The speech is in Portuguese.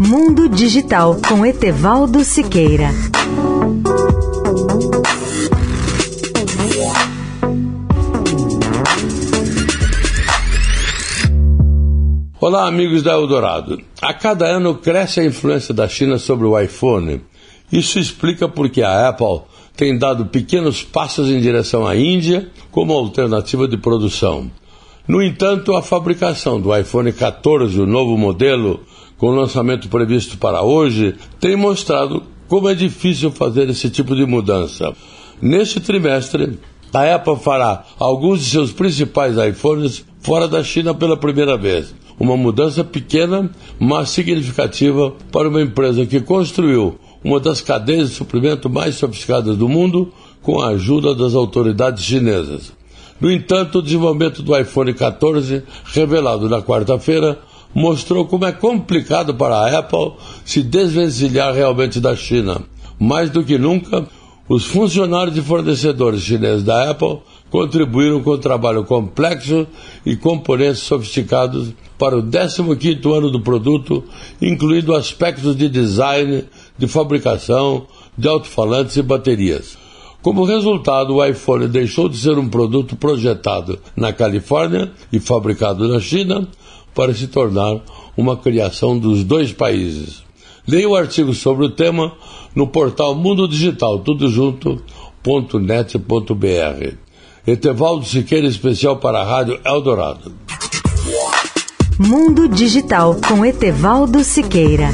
Mundo Digital com Etevaldo Siqueira. Olá, amigos da Eldorado. A cada ano cresce a influência da China sobre o iPhone. Isso explica porque a Apple tem dado pequenos passos em direção à Índia como alternativa de produção. No entanto, a fabricação do iPhone 14, o novo modelo, com lançamento previsto para hoje, tem mostrado como é difícil fazer esse tipo de mudança. Neste trimestre, a Apple fará alguns de seus principais iPhones fora da China pela primeira vez. Uma mudança pequena, mas significativa para uma empresa que construiu uma das cadeias de suprimento mais sofisticadas do mundo com a ajuda das autoridades chinesas. No entanto, o desenvolvimento do iPhone 14, revelado na quarta-feira, mostrou como é complicado para a Apple se desvencilhar realmente da China. Mais do que nunca, os funcionários e fornecedores chineses da Apple contribuíram com o trabalho complexo e componentes sofisticados para o 15º ano do produto, incluindo aspectos de design, de fabricação, de alto-falantes e baterias. Como resultado, o iPhone deixou de ser um produto projetado na Califórnia e fabricado na China para se tornar uma criação dos dois países. Leia o artigo sobre o tema no portal Mundo Digital, tudo junto, .net.br. Etevaldo Siqueira, especial para a Rádio Eldorado. Mundo Digital com Etevaldo Siqueira.